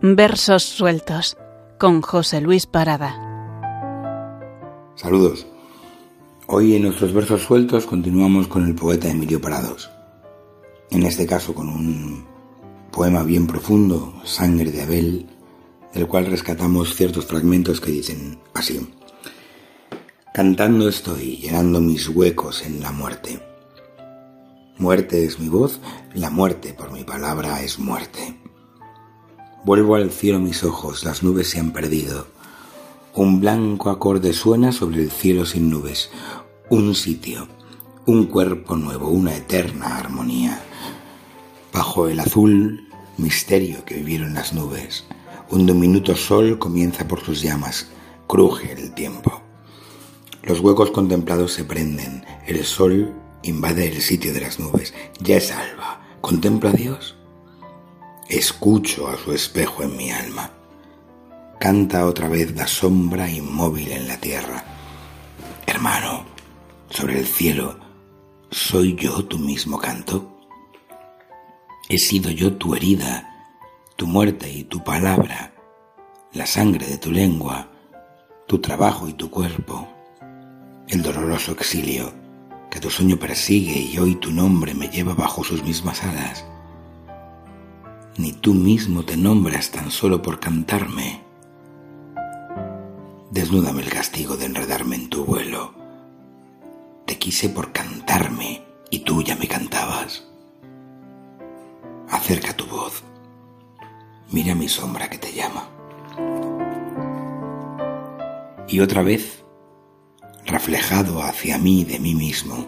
Versos sueltos con José Luis Parada. Saludos. Hoy en nuestros versos sueltos continuamos con el poeta Emilio Parados. En este caso con un poema bien profundo, Sangre de Abel, del cual rescatamos ciertos fragmentos que dicen así. Cantando estoy, llenando mis huecos en la muerte. Muerte es mi voz, la muerte por mi palabra es muerte. Vuelvo al cielo mis ojos, las nubes se han perdido. Un blanco acorde suena sobre el cielo sin nubes. Un sitio, un cuerpo nuevo, una eterna armonía. Bajo el azul misterio que vivieron las nubes. Un diminuto sol comienza por sus llamas, cruje el tiempo. Los huecos contemplados se prenden, el sol invade el sitio de las nubes. Ya es alba. ¿Contempla a Dios? Escucho a su espejo en mi alma. Canta otra vez la sombra inmóvil en la tierra. Hermano, sobre el cielo, ¿soy yo tu mismo canto? He sido yo tu herida, tu muerte y tu palabra, la sangre de tu lengua, tu trabajo y tu cuerpo, el doloroso exilio que tu sueño persigue y hoy tu nombre me lleva bajo sus mismas alas. Ni tú mismo te nombras tan solo por cantarme. Desnúdame el castigo de enredarme en tu vuelo. Te quise por cantarme y tú ya me cantabas. Acerca tu voz. Mira mi sombra que te llama. Y otra vez reflejado hacia mí de mí mismo.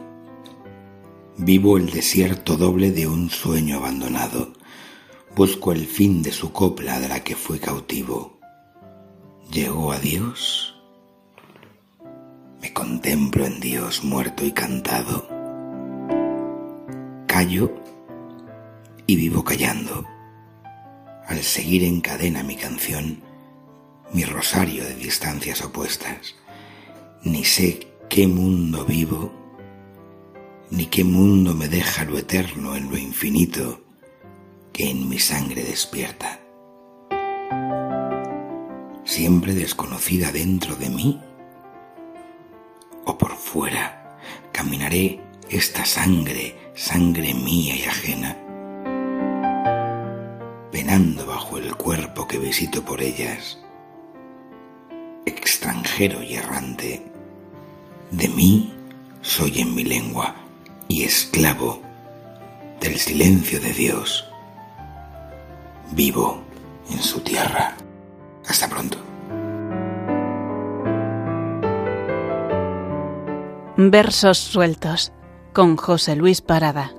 Vivo el desierto doble de un sueño abandonado. Busco el fin de su copla de la que fui cautivo. ¿Llegó a Dios? Me contemplo en Dios muerto y cantado. Callo y vivo callando. Al seguir en cadena mi canción, mi rosario de distancias opuestas ni sé qué mundo vivo, ni qué mundo me deja lo eterno en lo infinito que en mi sangre despierta. Siempre desconocida dentro de mí o por fuera, caminaré esta sangre, sangre mía y ajena, penando bajo el cuerpo que visito por ellas, extranjero y errante de mí soy en mi lengua y esclavo del silencio de Dios. Vivo en su tierra. Hasta pronto. Versos sueltos con José Luis Parada.